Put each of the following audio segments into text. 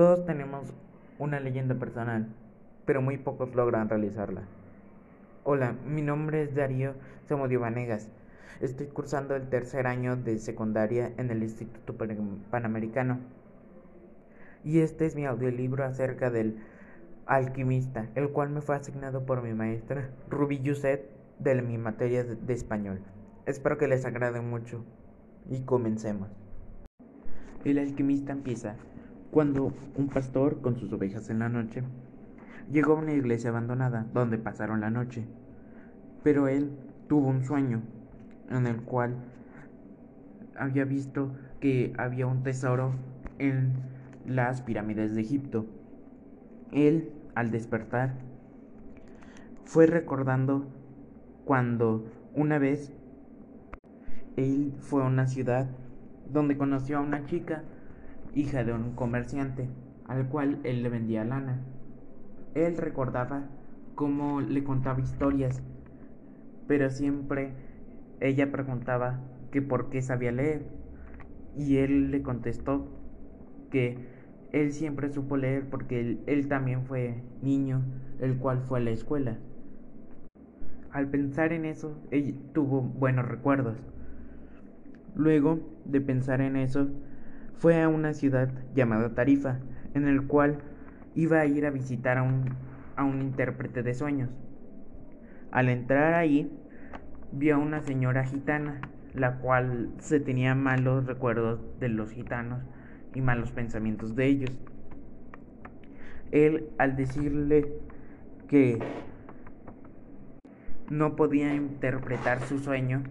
Todos tenemos una leyenda personal, pero muy pocos logran realizarla. Hola, mi nombre es Darío Samudio Vanegas. Estoy cursando el tercer año de secundaria en el Instituto Panamericano. Y este es mi audiolibro acerca del alquimista, el cual me fue asignado por mi maestra Ruby Yuset de mi materia de español. Espero que les agrade mucho y comencemos. El alquimista empieza cuando un pastor con sus ovejas en la noche llegó a una iglesia abandonada donde pasaron la noche. Pero él tuvo un sueño en el cual había visto que había un tesoro en las pirámides de Egipto. Él, al despertar, fue recordando cuando una vez él fue a una ciudad donde conoció a una chica, hija de un comerciante, al cual él le vendía lana. Él recordaba cómo le contaba historias, pero siempre ella preguntaba que por qué sabía leer, y él le contestó que él siempre supo leer porque él, él también fue niño, el cual fue a la escuela. Al pensar en eso, él tuvo buenos recuerdos. Luego de pensar en eso, fue a una ciudad llamada Tarifa, en el cual iba a ir a visitar a un, a un intérprete de sueños. Al entrar ahí, vio a una señora gitana, la cual se tenía malos recuerdos de los gitanos y malos pensamientos de ellos. Él, al decirle que no podía interpretar su sueño,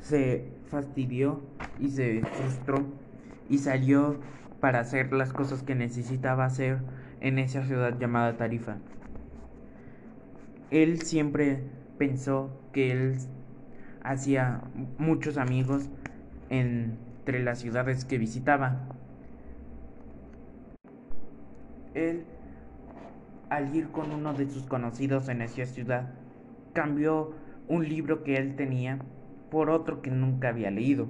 se fastidió y se frustró y salió para hacer las cosas que necesitaba hacer en esa ciudad llamada Tarifa. Él siempre pensó que él hacía muchos amigos entre las ciudades que visitaba. Él, al ir con uno de sus conocidos en esa ciudad, cambió un libro que él tenía por otro que nunca había leído.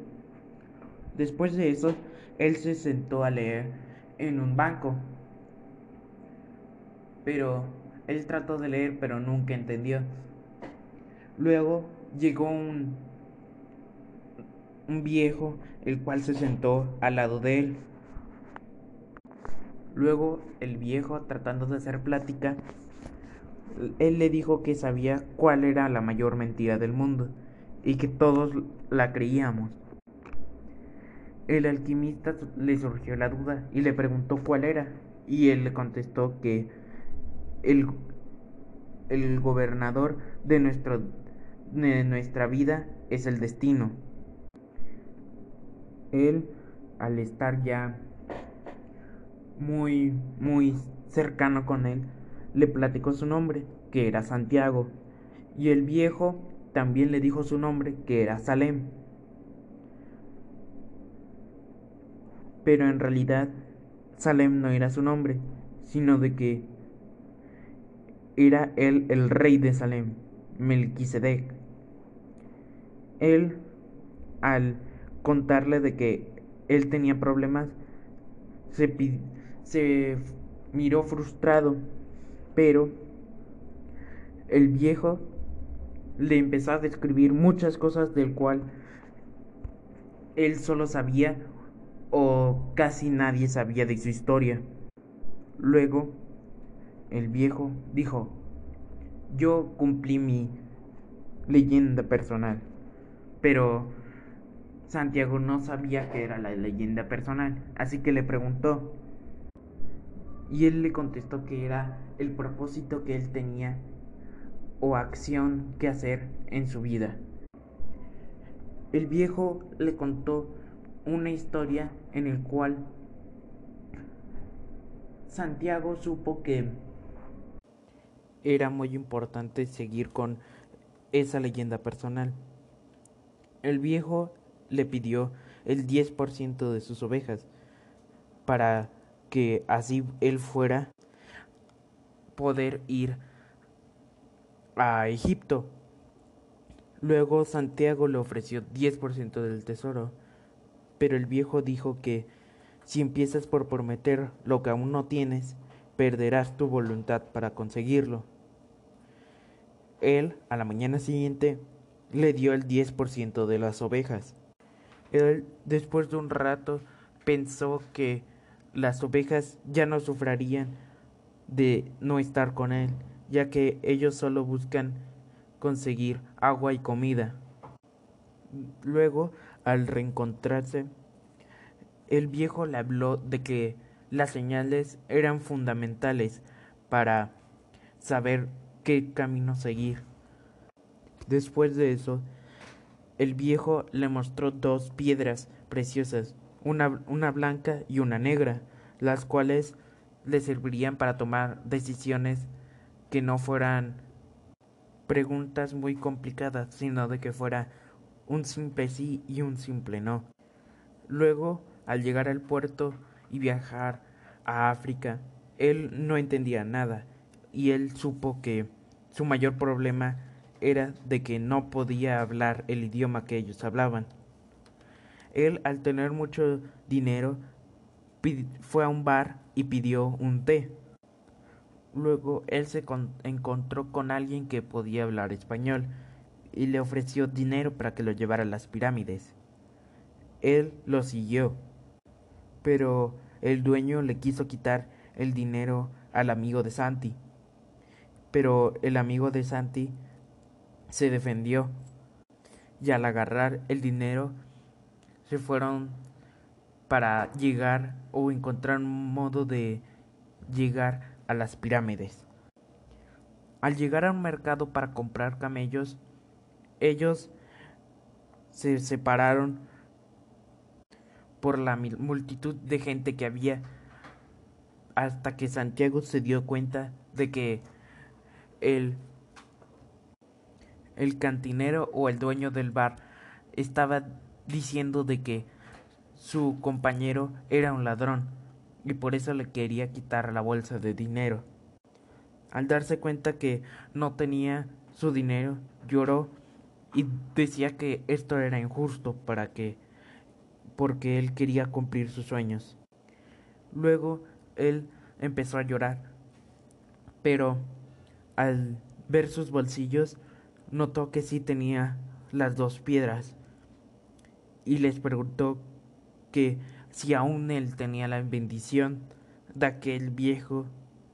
Después de eso, él se sentó a leer en un banco. Pero él trató de leer, pero nunca entendió. Luego llegó un, un viejo, el cual se sentó al lado de él. Luego el viejo, tratando de hacer plática, él le dijo que sabía cuál era la mayor mentira del mundo y que todos la creíamos. El alquimista le surgió la duda y le preguntó cuál era, y él le contestó que el, el gobernador de, nuestro, de nuestra vida es el destino. Él, al estar ya muy, muy cercano con él, le platicó su nombre, que era Santiago, y el viejo también le dijo su nombre, que era Salem. Pero en realidad Salem no era su nombre, sino de que era él el rey de Salem, Melquisedec. Él, al contarle de que él tenía problemas, se, se miró frustrado, pero el viejo le empezó a describir muchas cosas del cual él solo sabía o casi nadie sabía de su historia. Luego, el viejo dijo, yo cumplí mi leyenda personal, pero Santiago no sabía que era la leyenda personal, así que le preguntó, y él le contestó que era el propósito que él tenía o acción que hacer en su vida. El viejo le contó una historia en el cual Santiago supo que era muy importante seguir con esa leyenda personal. El viejo le pidió el 10% de sus ovejas para que así él fuera poder ir a Egipto. Luego Santiago le ofreció 10% del tesoro, pero el viejo dijo que Si empiezas por prometer lo que aún no tienes, perderás tu voluntad para conseguirlo. Él, a la mañana siguiente, le dio el 10% de las ovejas. Él, después de un rato, pensó que las ovejas ya no sufrirían de no estar con él, ya que ellos solo buscan conseguir agua y comida. Luego, al reencontrarse, el viejo le habló de que las señales eran fundamentales para saber qué camino seguir. Después de eso, el viejo le mostró dos piedras preciosas, una, una blanca y una negra, las cuales le servirían para tomar decisiones que no fueran preguntas muy complicadas, sino de que fuera un simple sí y un simple no. Luego, al llegar al puerto y viajar a África, él no entendía nada y él supo que su mayor problema era de que no podía hablar el idioma que ellos hablaban. Él, al tener mucho dinero, fue a un bar y pidió un té. Luego él se encontró con alguien que podía hablar español y le ofreció dinero para que lo llevara a las pirámides. Él lo siguió, pero el dueño le quiso quitar el dinero al amigo de Santi. Pero el amigo de Santi se defendió y al agarrar el dinero se fueron para llegar o encontrar un modo de llegar a las pirámides. Al llegar a un mercado para comprar camellos, ellos se separaron por la multitud de gente que había hasta que Santiago se dio cuenta de que el, el cantinero o el dueño del bar estaba diciendo de que su compañero era un ladrón y por eso le quería quitar la bolsa de dinero. Al darse cuenta que no tenía su dinero, lloró y decía que esto era injusto para que porque él quería cumplir sus sueños. Luego él empezó a llorar, pero al ver sus bolsillos notó que sí tenía las dos piedras y les preguntó que si aún él tenía la bendición de aquel viejo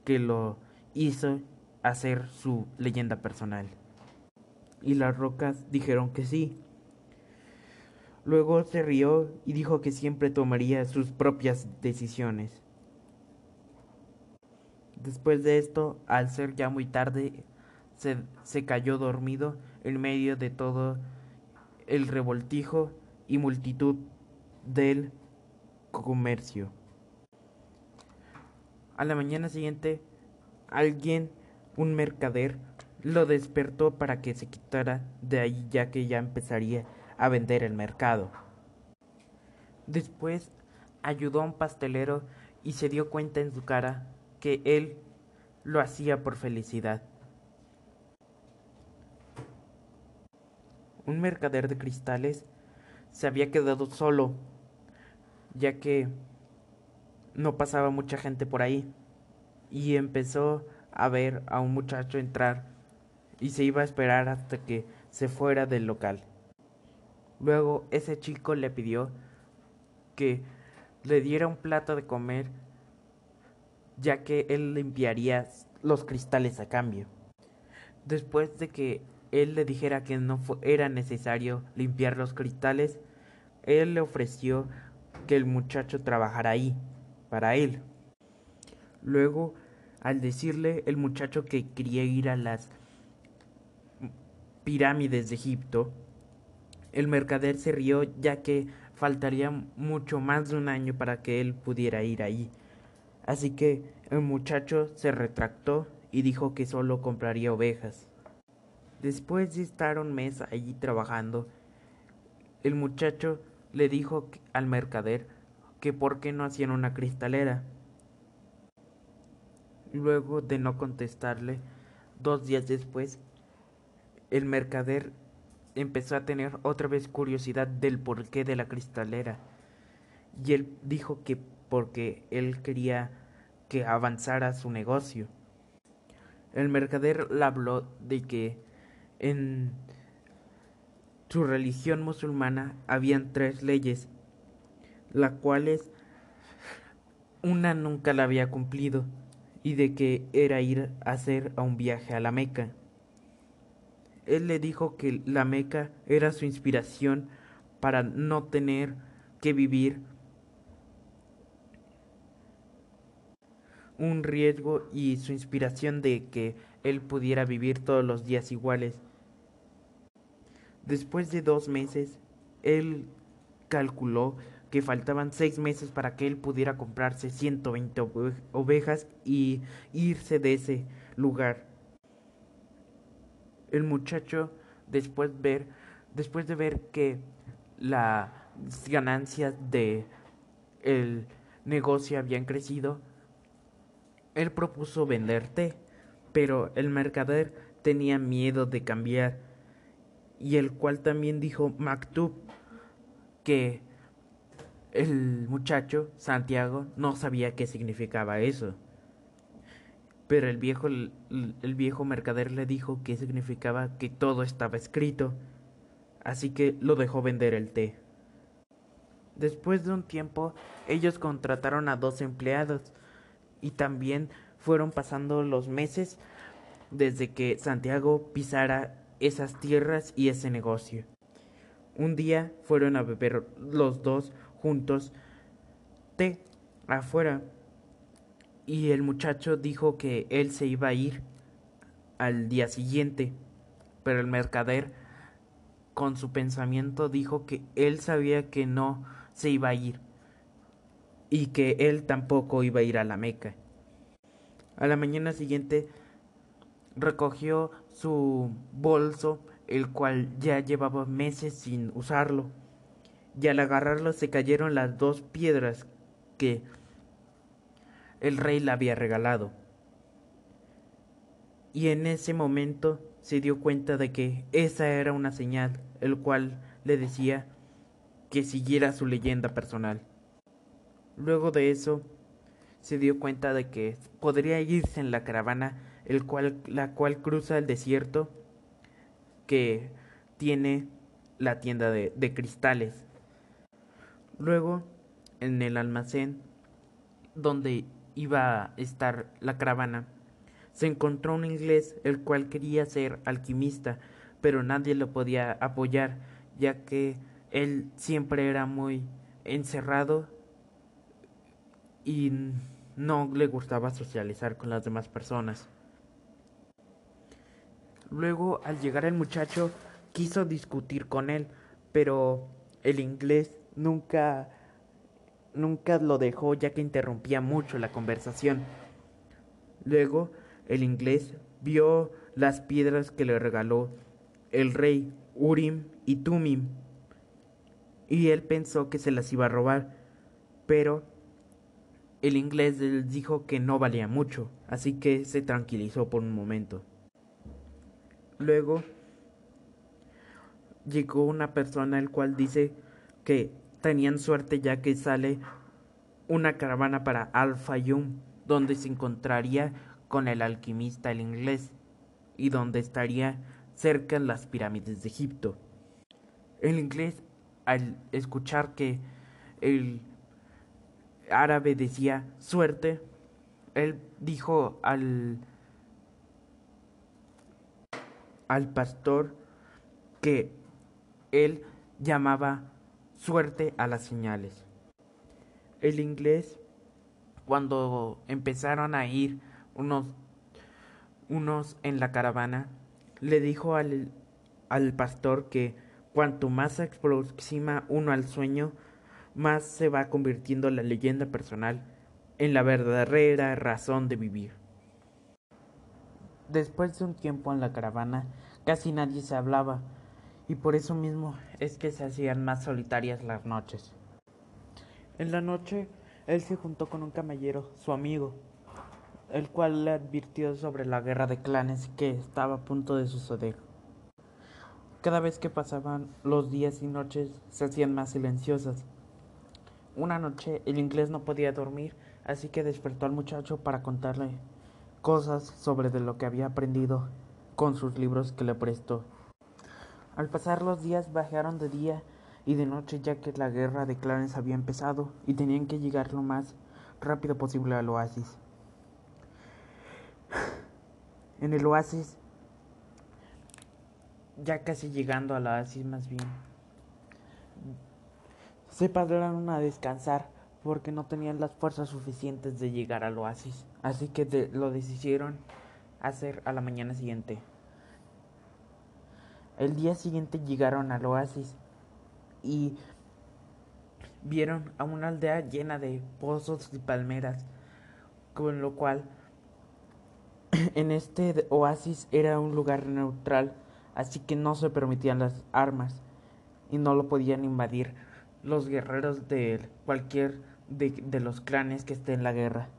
que lo hizo hacer su leyenda personal. Y las rocas dijeron que sí. Luego se rió y dijo que siempre tomaría sus propias decisiones. Después de esto, al ser ya muy tarde, se, se cayó dormido en medio de todo el revoltijo y multitud del comercio. A la mañana siguiente, alguien, un mercader, lo despertó para que se quitara de ahí ya que ya empezaría a vender el mercado. Después ayudó a un pastelero y se dio cuenta en su cara que él lo hacía por felicidad. Un mercader de cristales se había quedado solo ya que no pasaba mucha gente por ahí y empezó a ver a un muchacho entrar y se iba a esperar hasta que se fuera del local. Luego ese chico le pidió que le diera un plato de comer ya que él limpiaría los cristales a cambio. Después de que él le dijera que no era necesario limpiar los cristales, él le ofreció que el muchacho trabajara ahí, para él. Luego, al decirle el muchacho que quería ir a las pirámides de Egipto, el mercader se rió ya que faltaría mucho más de un año para que él pudiera ir ahí. Así que el muchacho se retractó y dijo que solo compraría ovejas. Después de estar un mes allí trabajando, el muchacho le dijo al mercader que por qué no hacían una cristalera. Luego de no contestarle, dos días después, el mercader empezó a tener otra vez curiosidad del porqué de la cristalera. Y él dijo que porque él quería que avanzara su negocio. El mercader le habló de que en su religión musulmana habían tres leyes, las cuales una nunca la había cumplido, y de que era ir a hacer a un viaje a la Meca. Él le dijo que la Meca era su inspiración para no tener que vivir un riesgo y su inspiración de que él pudiera vivir todos los días iguales. Después de dos meses, él calculó que faltaban seis meses para que él pudiera comprarse 120 ovejas y irse de ese lugar. El muchacho, después, ver, después de ver que las ganancias de el negocio habían crecido, él propuso vender té, pero el mercader tenía miedo de cambiar, y el cual también dijo Maktub que el muchacho, Santiago, no sabía qué significaba eso. Pero el viejo, el, viejo mercader le dijo que significaba que todo estaba escrito, así que lo dejó vender el té. Después de un tiempo, ellos contrataron a dos empleados, y también fueron pasando los meses desde que Santiago pisara esas tierras y ese negocio. Un día fueron a beber los dos juntos té afuera y el muchacho dijo que él se iba a ir al día siguiente, pero el mercader con su pensamiento dijo que él sabía que no se iba a ir y que él tampoco iba a ir a la Meca. A la mañana siguiente recogió su bolso, el cual ya llevaba meses sin usarlo, y al agarrarlo se cayeron las dos piedras que el rey le había regalado. Y en ese momento se dio cuenta de que esa era una señal, el cual le decía que siguiera su leyenda personal. Luego de eso, se dio cuenta de que podría irse en la caravana, el cual, la cual cruza el desierto que tiene la tienda de, de cristales. Luego, en el almacén donde iba a estar la caravana, se encontró un inglés el cual quería ser alquimista, pero nadie lo podía apoyar, ya que él siempre era muy encerrado y no le gustaba socializar con las demás personas. Luego, al llegar el muchacho, quiso discutir con él, pero el inglés nunca nunca lo dejó ya que interrumpía mucho la conversación. Luego, el inglés vio las piedras que le regaló el rey Urim y Tumim, y él pensó que se las iba a robar, pero el inglés les dijo que no valía mucho, así que se tranquilizó por un momento. Luego llegó una persona el cual dice que tenían suerte ya que sale una caravana para Al Fayum, donde se encontraría con el alquimista el inglés y donde estaría cerca las pirámides de Egipto. El inglés, al escuchar que el árabe decía suerte, él dijo al, al pastor que él llamaba suerte a las señales. El inglés, cuando empezaron a ir unos, unos en la caravana, le dijo al, al pastor que cuanto más se aproxima uno al sueño, más se va convirtiendo la leyenda personal en la verdadera razón de vivir. Después de un tiempo en la caravana, casi nadie se hablaba, y por eso mismo es que se hacían más solitarias las noches. En la noche, él se juntó con un camellero, su amigo, el cual le advirtió sobre la guerra de clanes que estaba a punto de suceder. Cada vez que pasaban los días y noches se hacían más silenciosas, Una noche el inglés no podía dormir, así que despertó al muchacho para contarle cosas sobre de lo que había aprendido con sus libros que le prestó. Al pasar los días bajaron de día y de noche ya que la guerra de Clarence había empezado y tenían que llegar lo más rápido posible al oasis. En el oasis, ya casi llegando al oasis más bien, se pararon a descansar porque no tenían las fuerzas suficientes de llegar al oasis, así que lo decidieron hacer a la mañana siguiente. El día siguiente llegaron al oasis y vieron a una aldea llena de pozos y palmeras, con lo cual en este oasis era un lugar neutral, así que no se permitían las armas y no lo podían invadir los guerreros de cualquier de, los clanes que esté en la guerra.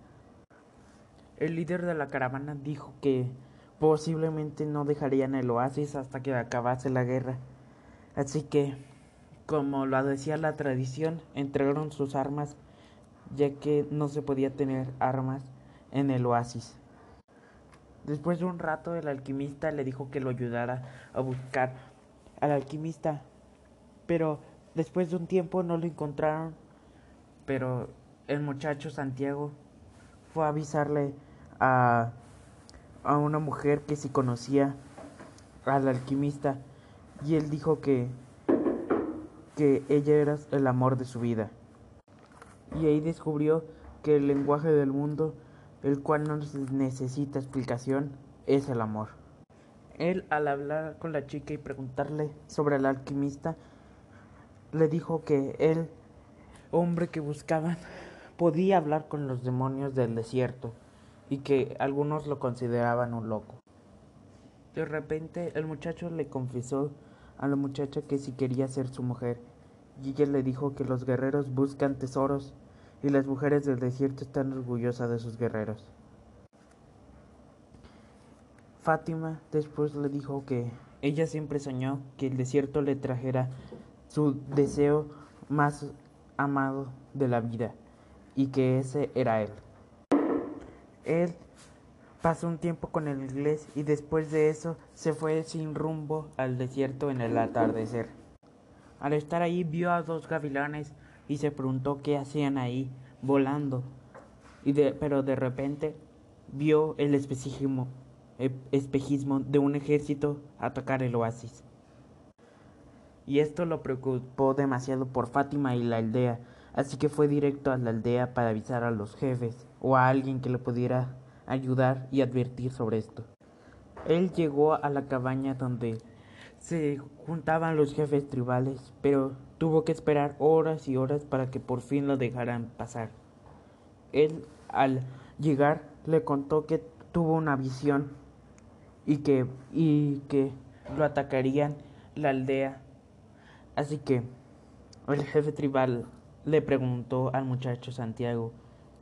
El líder de la caravana dijo que posiblemente no dejarían el oasis hasta que acabase la guerra. Así que, como lo decía la tradición, entregaron sus armas ya que no se podía tener armas en el oasis. Después de un rato el alquimista le dijo que lo ayudara a buscar al alquimista, pero después de un tiempo no lo encontraron pero el muchacho Santiago fue a avisarle a, a una mujer que sí conocía al alquimista y él dijo que, que ella era el amor de su vida. Y ahí descubrió que el lenguaje del mundo, el cual no necesita explicación, es el amor. Él al hablar con la chica y preguntarle sobre el alquimista, le dijo que él hombre que buscaban podía hablar con los demonios del desierto y que algunos lo consideraban un loco. De repente el muchacho le confesó a la muchacha que si quería ser su mujer y ella le dijo que los guerreros buscan tesoros y las mujeres del desierto están orgullosas de sus guerreros. Fátima después le dijo que ella siempre soñó que el desierto le trajera su deseo más amado de la vida y que ese era él. Él pasó un tiempo con el inglés y después de eso se fue sin rumbo al desierto en el atardecer. Al estar ahí vio a dos gavilanes y se preguntó qué hacían ahí volando. Y pero de repente vio el espejismo, el espejismo de un ejército atacar el oasis y esto lo preocupó demasiado por Fátima y la aldea, así que fue directo a la aldea para avisar a los jefes o a alguien que le pudiera ayudar y advertir sobre esto. Él llegó a la cabaña donde se juntaban los jefes tribales, pero tuvo que esperar horas y horas para que por fin lo dejaran pasar. Él al llegar le contó que tuvo una visión y que y que lo atacarían la aldea Así que el jefe tribal le preguntó al muchacho Santiago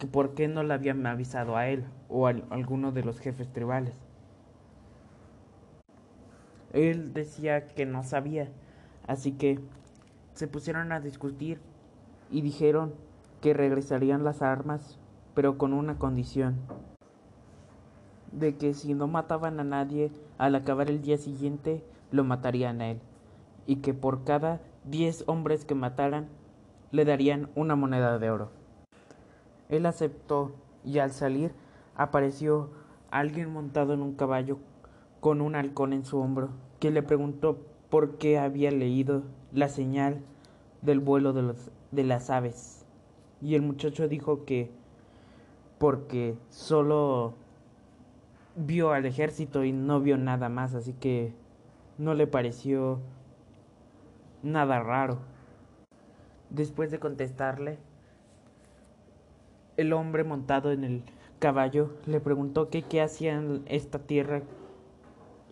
que por qué no le habían avisado a él o a alguno de los jefes tribales. Él decía que no sabía, así que se pusieron a discutir y dijeron que regresarían las armas, pero con una condición, de que si no mataban a nadie al acabar el día siguiente, lo matarían a él y que por cada diez hombres que mataran le darían una moneda de oro. Él aceptó y al salir apareció alguien montado en un caballo con un halcón en su hombro, que le preguntó por qué había leído la señal del vuelo de, las aves. Y el muchacho dijo que porque solo vio al ejército y no vio nada más, así que no le pareció nada raro. Después de contestarle, el hombre montado en el caballo le preguntó que qué hacía en esta tierra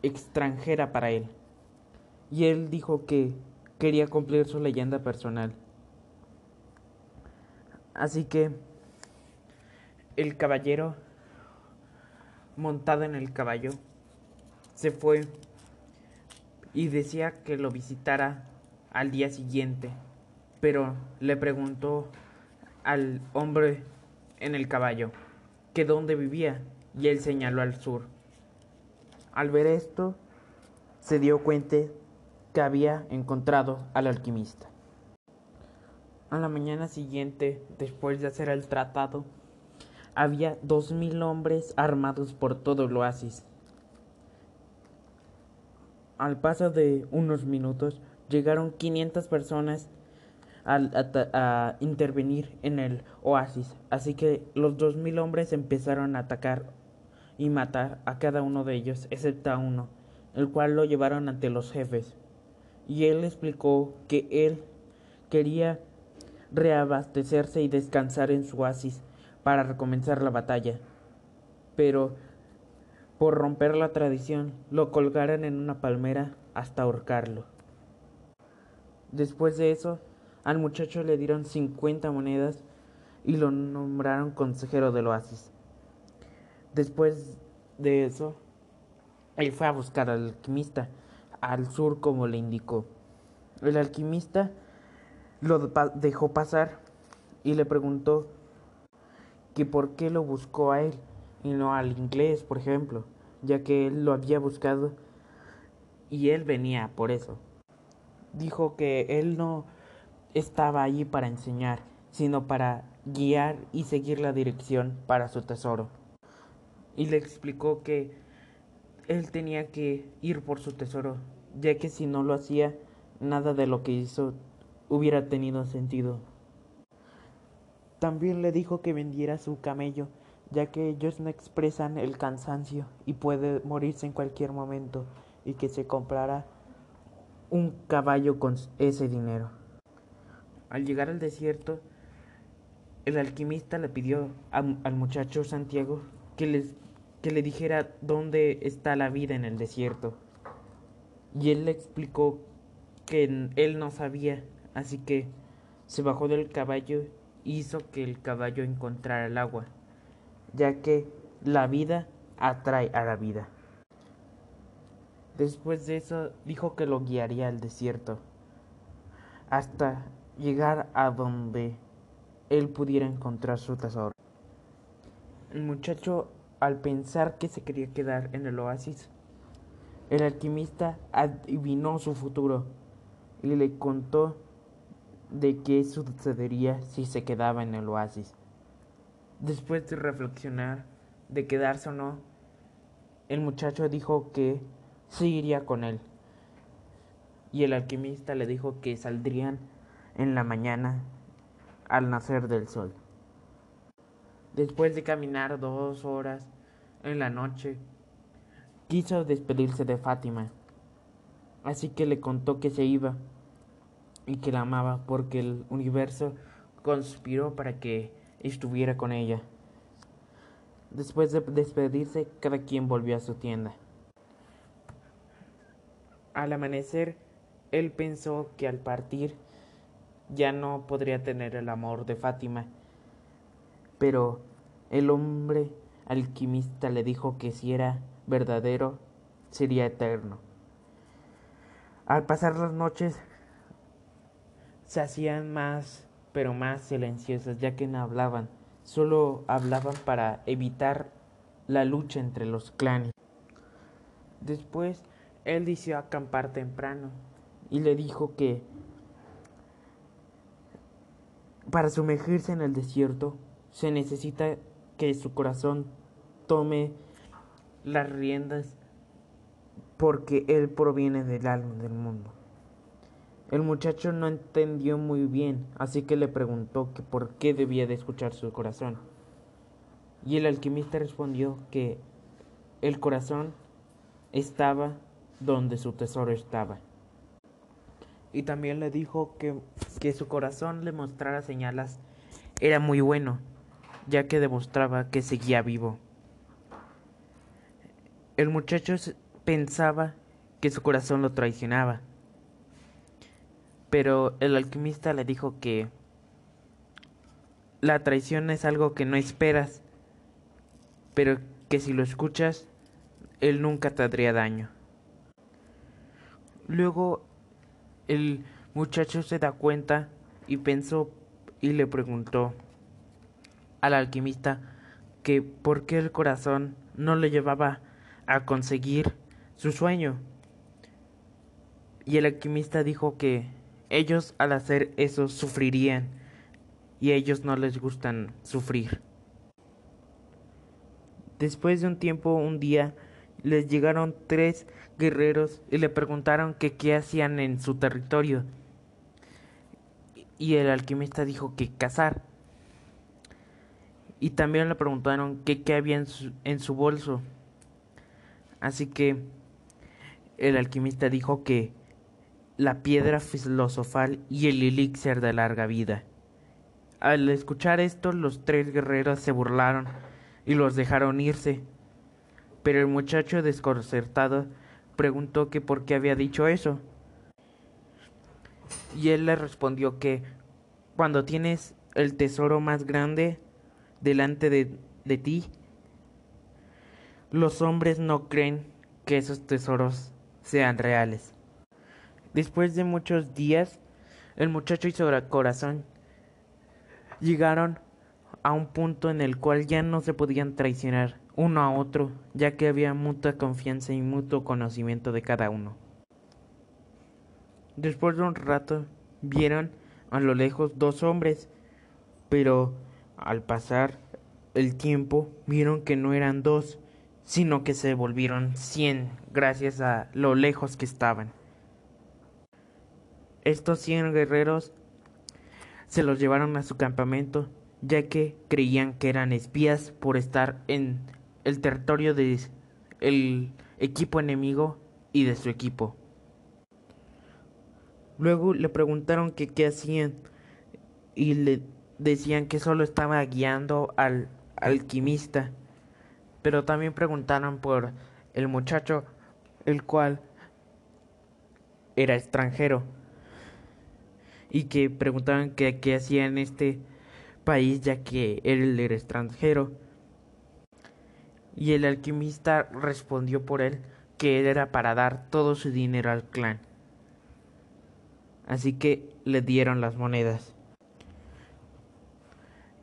extranjera para él. Y él dijo que quería cumplir su leyenda personal. Así que el caballero montado en el caballo se fue y decía que lo visitara al día siguiente, pero le preguntó al hombre en el caballo que dónde vivía y él señaló al sur. Al ver esto, se dio cuenta que había encontrado al alquimista. A la mañana siguiente, después de hacer el tratado, había dos mil hombres armados por todo el oasis. Al paso de unos minutos, llegaron 500 personas a, intervenir en el oasis, así que los dos mil hombres empezaron a atacar y matar a cada uno de ellos, excepto a uno, el cual lo llevaron ante los jefes. Y él explicó que él quería reabastecerse y descansar en su oasis para recomenzar la batalla. Pero por romper la tradición, lo colgaron en una palmera hasta ahorcarlo. Después de eso, al muchacho le dieron 50 monedas y lo nombraron consejero del oasis. Después de eso, él fue a buscar al alquimista al sur como le indicó. El alquimista lo dejó pasar y le preguntó que por qué lo buscó a él y no al inglés, por ejemplo, ya que él lo había buscado y él venía por eso. Dijo que él no estaba allí para enseñar, sino para guiar y seguir la dirección para su tesoro. Y le explicó que él tenía que ir por su tesoro, ya que si no lo hacía, nada de lo que hizo hubiera tenido sentido. También le dijo que vendiera su camello, ya que ellos no expresan el cansancio y puede morirse en cualquier momento, y que se comprara un caballo con ese dinero. Al llegar al desierto, el alquimista le pidió al muchacho Santiago que, que le dijera dónde está la vida en el desierto. Y él le explicó que él no sabía, así que se bajó del caballo e hizo que el caballo encontrara el agua, ya que la vida atrae a la vida. Después de eso dijo que lo guiaría al desierto hasta llegar a donde él pudiera encontrar su tesoro. El muchacho, al pensar que se quería quedar en el oasis, el alquimista adivinó su futuro y le contó de qué sucedería si se quedaba en el oasis. Después de reflexionar de quedarse o no, el muchacho dijo que seguiría con él. Y el alquimista le dijo que saldrían en la mañana al nacer del sol. Después de caminar dos horas en la noche, quiso despedirse de Fátima, así que le contó que se iba y que la amaba porque el universo conspiró para que estuviera con ella. Después de despedirse, cada quien volvió a su tienda. Al amanecer, él pensó que al partir ya no podría tener el amor de Fátima. Pero el hombre alquimista le dijo que si era verdadero, sería eterno. Al pasar las noches, se hacían más, pero más silenciosas, ya que no hablaban, solo hablaban para evitar la lucha entre los clanes. Después, él decidió acampar temprano y le dijo que para sumergirse en el desierto se necesita que su corazón tome las riendas porque él proviene del alma del mundo. El muchacho no entendió muy bien, así que le preguntó por qué debía de escuchar su corazón. Y el alquimista respondió que el corazón estaba donde su tesoro estaba y también le dijo que, que su corazón le mostrara señales era muy bueno, ya que demostraba que seguía vivo. El muchacho pensaba que su corazón lo traicionaba, pero el alquimista le dijo que la traición es algo que no esperas, pero que si lo escuchas, él nunca te haría daño. Luego el muchacho se da cuenta y pensó y le preguntó al alquimista que por qué el corazón no le llevaba a conseguir su sueño. Y el alquimista dijo que ellos al hacer eso sufrirían y a ellos no les gustan sufrir. Después de un tiempo, un día, les llegaron tres guerreros y le preguntaron que qué hacían en su territorio. Y el alquimista dijo que cazar. Y también le preguntaron que qué había en su, en su bolso. Así que el alquimista dijo que la piedra filosofal y el elixir de larga vida. Al escuchar esto, los tres guerreros se burlaron y los dejaron irse. Pero el muchacho desconcertado preguntó que por qué había dicho eso. Y él le respondió que cuando tienes el tesoro más grande delante de, de ti, los hombres no creen que esos tesoros sean reales. Después de muchos días, el muchacho y su corazón llegaron a un punto en el cual ya no se podían traicionar uno a otro, ya que había mutua confianza y mutuo conocimiento de cada uno. Después de un rato, vieron a lo lejos dos hombres, pero al pasar el tiempo vieron que no eran dos, sino que se volvieron cien gracias a lo lejos que estaban. Estos cien guerreros se los llevaron a su campamento, ya que creían que eran espías por estar en el territorio del el equipo enemigo y de su equipo. Luego le preguntaron que qué hacían y le decían que solo estaba guiando al alquimista. Pero también preguntaron por el muchacho, el cual era extranjero y que preguntaban qué, qué hacía en este país ya que él era extranjero. Y el alquimista respondió por él que era para dar todo su dinero al clan. Así que le dieron las monedas.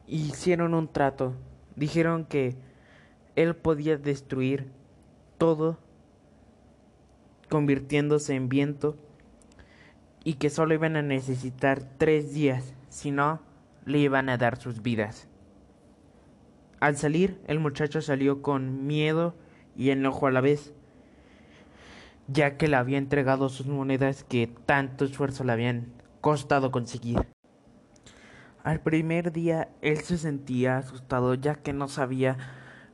Hicieron un trato. Dijeron que él podía destruir todo convirtiéndose en viento y que solo iban a necesitar tres días, si no, le iban a dar sus vidas. Al salir, el muchacho salió con miedo y enojo a la vez, ya que le había entregado sus monedas que tanto esfuerzo le habían costado conseguir. Al primer día él se sentía asustado ya que no sabía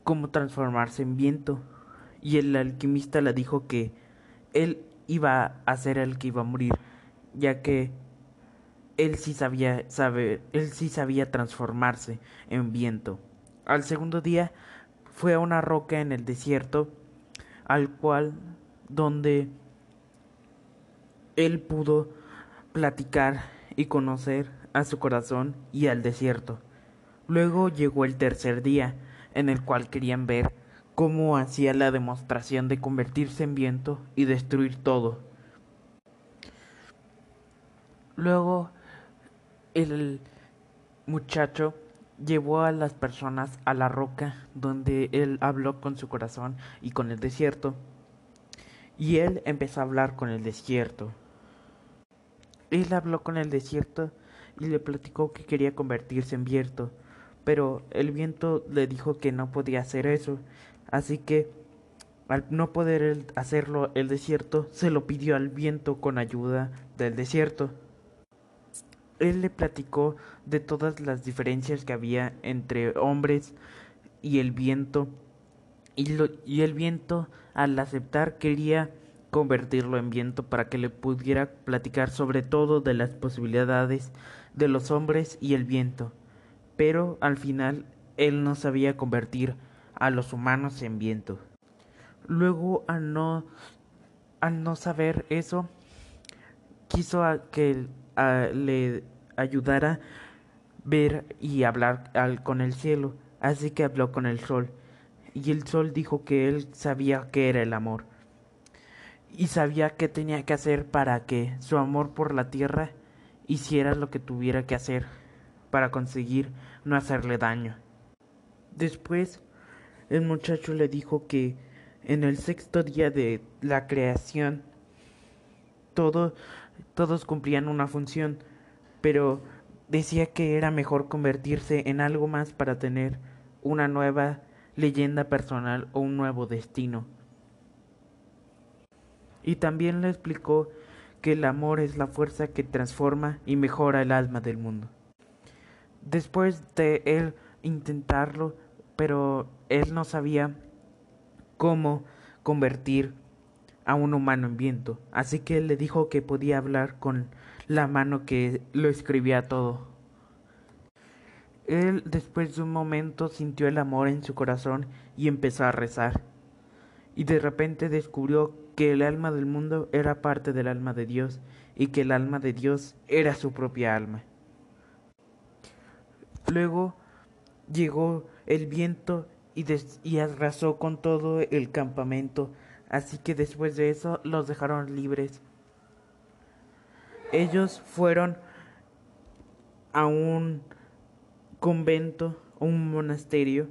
cómo transformarse en viento, y el alquimista le dijo que él iba a ser el que iba a morir ya que él sí sabía saber, él sí sabía transformarse en viento. Al segundo día fue a una roca en el desierto, al cual donde él pudo platicar y conocer a su corazón y al desierto. Luego llegó el tercer día, en el cual querían ver cómo hacía la demostración de convertirse en viento y destruir todo. Luego el muchacho llevó a las personas a la roca donde él habló con su corazón y con el desierto. Y él empezó a hablar con el desierto. Él habló con el desierto y le platicó que quería convertirse en viento, pero el viento le dijo que no podía hacer eso, así que al no poder hacerlo el desierto se lo pidió al viento con ayuda del desierto él le platicó de todas las diferencias que había entre hombres y el viento, y, el viento al aceptar quería convertirlo en viento para que le pudiera platicar sobre todo de las posibilidades de los hombres y el viento. Pero al final él no sabía convertir a los humanos en viento. Luego al no al no saber eso quiso que le ayudara a ver y hablar con el cielo, así que habló con el sol. Y el sol dijo que él sabía que era el amor y sabía qué tenía que hacer para que su amor por la tierra hiciera lo que tuviera que hacer para conseguir no hacerle daño. Después, el muchacho le dijo que en el sexto día de la creación, todo, todos cumplían una función, pero decía que era mejor convertirse en algo más para tener una nueva leyenda personal o un nuevo destino. Y también le explicó que el amor es la fuerza que transforma y mejora el alma del mundo. Después de él intentarlo, pero él no sabía cómo convertir a un humano en viento, así que él le dijo que podía hablar con la mano que lo escribía todo. Él después de un momento sintió el amor en su corazón y empezó a rezar. Y de repente descubrió que el alma del mundo era parte del alma de Dios y que el alma de Dios era su propia alma. Luego llegó el viento y, y arrasó con todo el campamento, así que después de eso los dejaron libres. Ellos fueron a un convento o un monasterio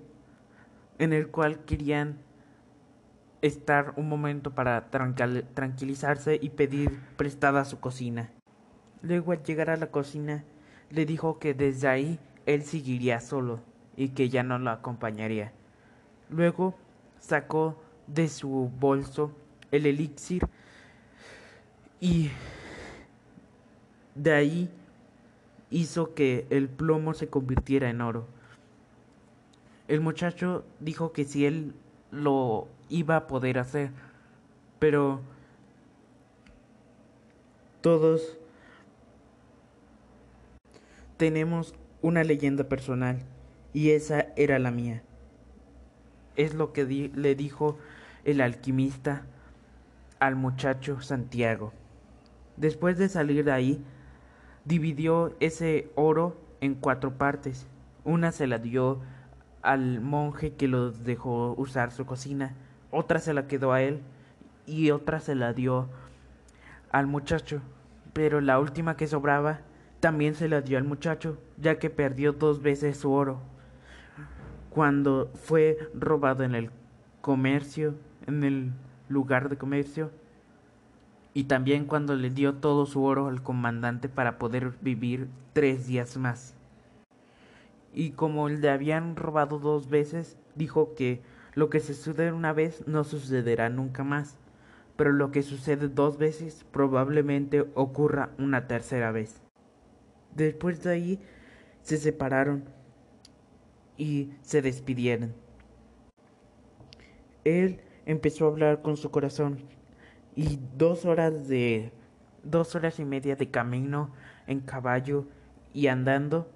en el cual querían estar un momento para tranquilizarse y pedir prestada su cocina. Luego al llegar a la cocina le dijo que desde ahí él seguiría solo y que ya no lo acompañaría. Luego sacó de su bolso el elixir y de ahí hizo que el plomo se convirtiera en oro. El muchacho dijo que si él lo iba a poder hacer, pero todos tenemos una leyenda personal y esa era la mía. Es lo que le dijo el alquimista al muchacho Santiago. Después de salir de ahí, dividió ese oro en cuatro partes. Una se la dio al monje que lo dejó usar su cocina, otra se la quedó a él y otra se la dio al muchacho. Pero la última que sobraba también se la dio al muchacho, ya que perdió dos veces su oro. Cuando fue robado en el comercio, en el lugar de comercio, y también cuando le dio todo su oro al comandante para poder vivir tres días más. Y como le habían robado dos veces, dijo que lo que sucede una vez no sucederá nunca más, pero lo que sucede dos veces probablemente ocurra una tercera vez. Después de ahí se separaron y se despidieron. Él empezó a hablar con su corazón y dos horas de dos horas y media de camino en caballo y andando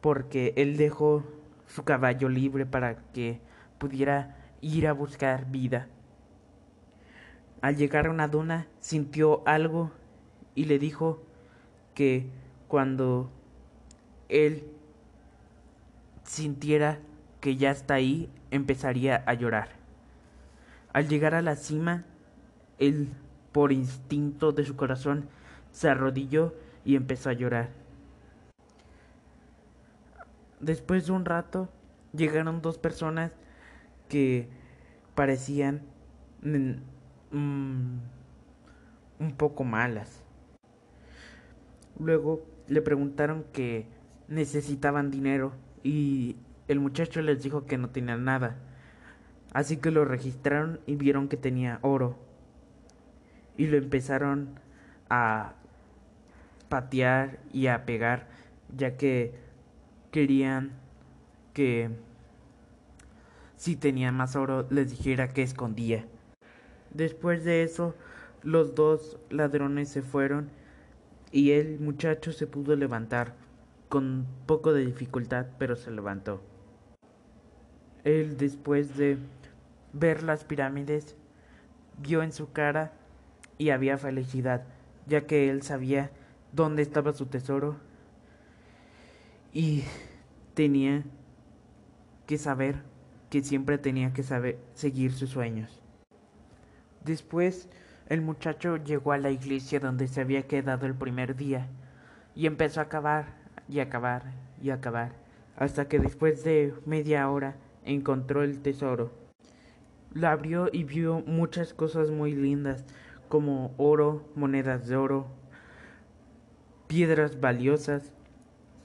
porque él dejó su caballo libre para que pudiera ir a buscar vida. Al llegar a una duna sintió algo y le dijo que cuando él sintiera que ya está ahí, empezaría a llorar. Al llegar a la cima, él, por instinto de su corazón, se arrodilló y empezó a llorar. Después de un rato, llegaron dos personas que parecían mm, un poco malas. Luego le preguntaron que necesitaban dinero y el muchacho les dijo que no tenía nada. Así que lo registraron y vieron que tenía oro. Y lo empezaron a patear y a pegar, ya que querían que si tenía más oro les dijera que escondía. Después de eso, los dos ladrones se fueron y el muchacho se pudo levantar con poco de dificultad, pero se levantó. Él después de ver las pirámides vio en su cara y había felicidad, ya que él sabía dónde estaba su tesoro y tenía que saber que siempre tenía que saber seguir sus sueños. Después el muchacho llegó a la iglesia donde se había quedado el primer día y empezó a cavar y acabar y acabar hasta que después de media hora encontró el tesoro. Lo abrió y vio muchas cosas muy lindas, como oro, monedas de oro, piedras valiosas,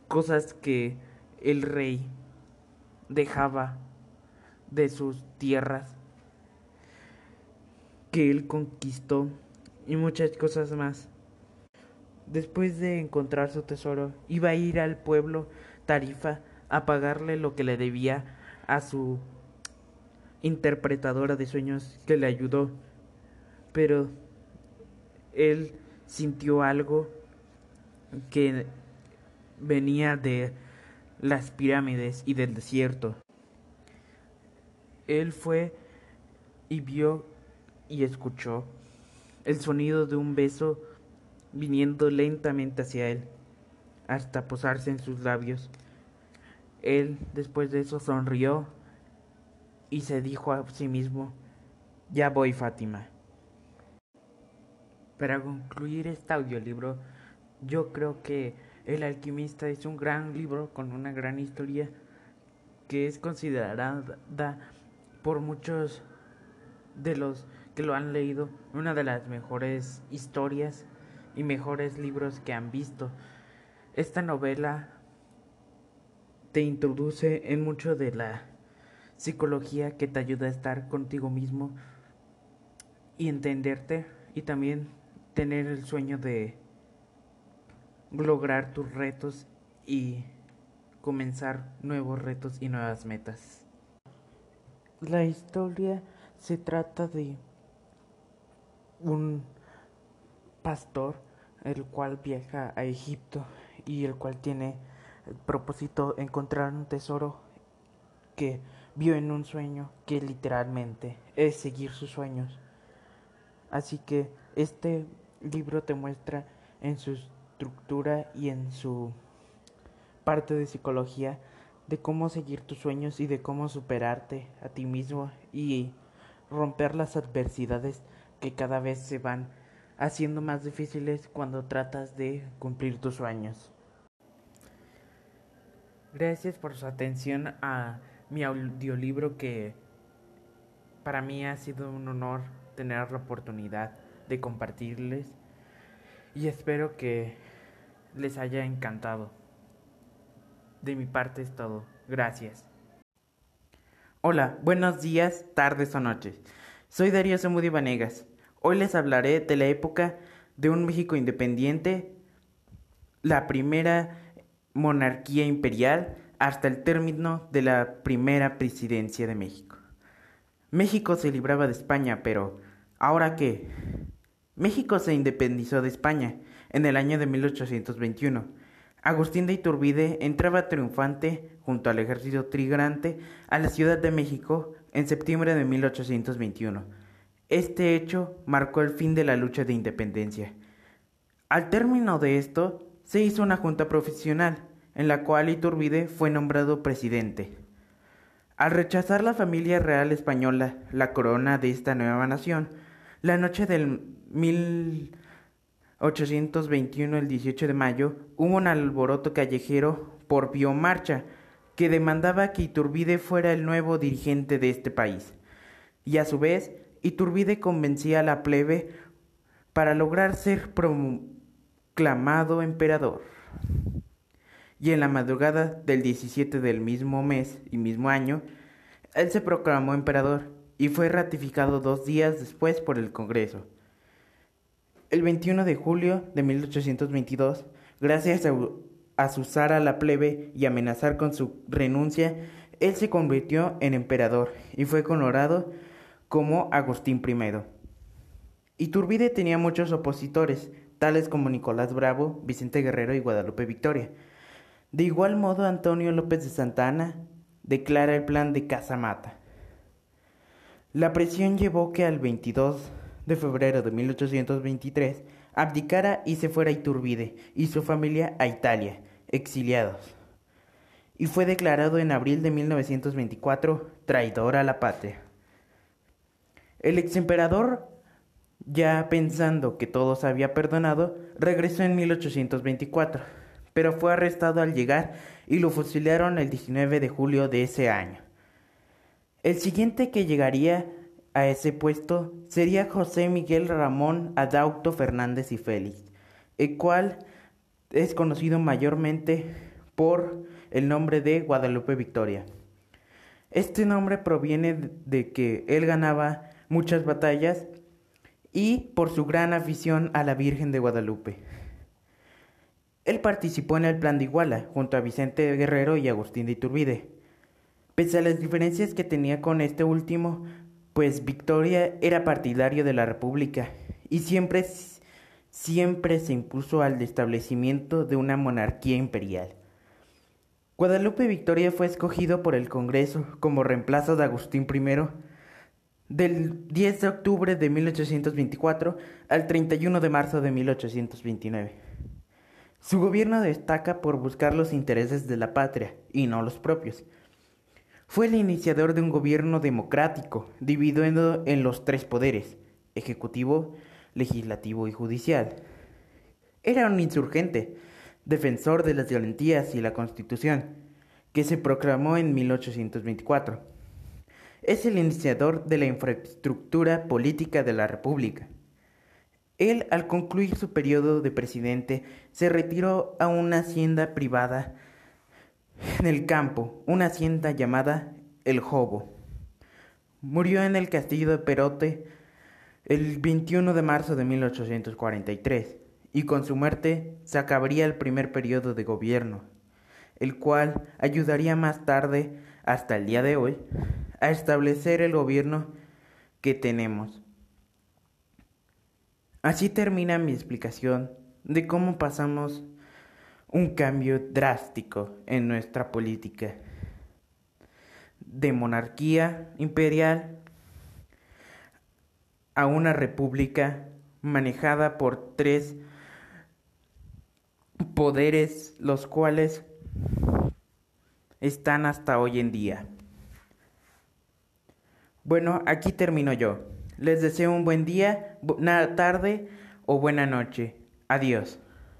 cosas que el rey dejaba de sus tierras que él conquistó y muchas cosas más. Después de encontrar su tesoro, iba a ir al pueblo Tarifa a pagarle lo que le debía a su interpretadora de sueños que le ayudó. Pero él sintió algo que venía de las pirámides y del desierto. Él fue y vio y escuchó el sonido de un beso viniendo lentamente hacia él, hasta posarse en sus labios. Él después de eso sonrió y se dijo a sí mismo, ya voy Fátima. Para concluir este audiolibro, yo creo que El alquimista es un gran libro con una gran historia que es considerada por muchos de los que lo han leído una de las mejores historias y mejores libros que han visto. Esta novela te introduce en mucho de la psicología que te ayuda a estar contigo mismo y entenderte y también tener el sueño de lograr tus retos y comenzar nuevos retos y nuevas metas. La historia se trata de un pastor el cual viaja a Egipto y el cual tiene el propósito encontrar un tesoro que vio en un sueño que literalmente es seguir sus sueños. Así que este libro te muestra en su estructura y en su parte de psicología de cómo seguir tus sueños y de cómo superarte a ti mismo y romper las adversidades que cada vez se van haciendo más difíciles cuando tratas de cumplir tus sueños. Gracias por su atención a mi audiolibro que para mí ha sido un honor tener la oportunidad de compartirles y espero que les haya encantado. De mi parte es todo. Gracias. Hola, buenos días, tardes o noches. Soy Darío Samudi Vanegas. Hoy les hablaré de la época de un México independiente, la primera monarquía imperial, hasta el término de la primera presidencia de México. México se libraba de España, pero ¿ahora qué? México se independizó de España en el año de 1821. Agustín de Iturbide entraba triunfante junto al ejército trigrante a la Ciudad de México en septiembre de 1821. Este hecho marcó el fin de la lucha de independencia. Al término de esto, se hizo una junta profesional, en la cual Iturbide fue nombrado presidente. Al rechazar la familia real española la corona de esta nueva nación, la noche del 1821, el 18 de mayo, hubo un alboroto callejero por biomarcha que demandaba que Iturbide fuera el nuevo dirigente de este país. Y a su vez, Iturbide convencía a la plebe para lograr ser proclamado emperador. Y en la madrugada del 17 del mismo mes y mismo año, él se proclamó emperador y fue ratificado dos días después por el Congreso. El 21 de julio de 1822, gracias a asusar a la plebe y amenazar con su renuncia, él se convirtió en emperador y fue coronado como Agustín I. Iturbide tenía muchos opositores, tales como Nicolás Bravo, Vicente Guerrero y Guadalupe Victoria. De igual modo, Antonio López de Santa Ana declara el plan de Casamata. La presión llevó que al 22 de febrero de 1823 abdicara y se fuera Iturbide y su familia a Italia, exiliados, y fue declarado en abril de 1924 traidor a la patria. El exemperador, ya pensando que todo se había perdonado, regresó en 1824, pero fue arrestado al llegar y lo fusilaron el 19 de julio de ese año. El siguiente que llegaría a ese puesto sería José Miguel Ramón Adauto Fernández y Félix, el cual es conocido mayormente por el nombre de Guadalupe Victoria. Este nombre proviene de que él ganaba muchas batallas y por su gran afición a la Virgen de Guadalupe. Él participó en el Plan de Iguala junto a Vicente Guerrero y Agustín de Iturbide. Pese a las diferencias que tenía con este último, pues Victoria era partidario de la República y siempre, siempre se impuso al establecimiento de una monarquía imperial. Guadalupe Victoria fue escogido por el Congreso como reemplazo de Agustín I del 10 de octubre de 1824 al 31 de marzo de 1829. Su gobierno destaca por buscar los intereses de la patria y no los propios. Fue el iniciador de un gobierno democrático, dividido en los tres poderes, ejecutivo, legislativo y judicial. Era un insurgente, defensor de las garantías y la Constitución, que se proclamó en 1824. Es el iniciador de la infraestructura política de la República. Él, al concluir su periodo de presidente, se retiró a una hacienda privada en el campo, una hacienda llamada El Jobo. Murió en el castillo de Perote el 21 de marzo de 1843 y con su muerte se acabaría el primer periodo de gobierno, el cual ayudaría más tarde, hasta el día de hoy, a establecer el gobierno que tenemos. Así termina mi explicación de cómo pasamos un cambio drástico en nuestra política de monarquía imperial a una república manejada por tres poderes los cuales están hasta hoy en día. Bueno, aquí termino yo. Les deseo un buen día, buena tarde o buena noche. Adiós.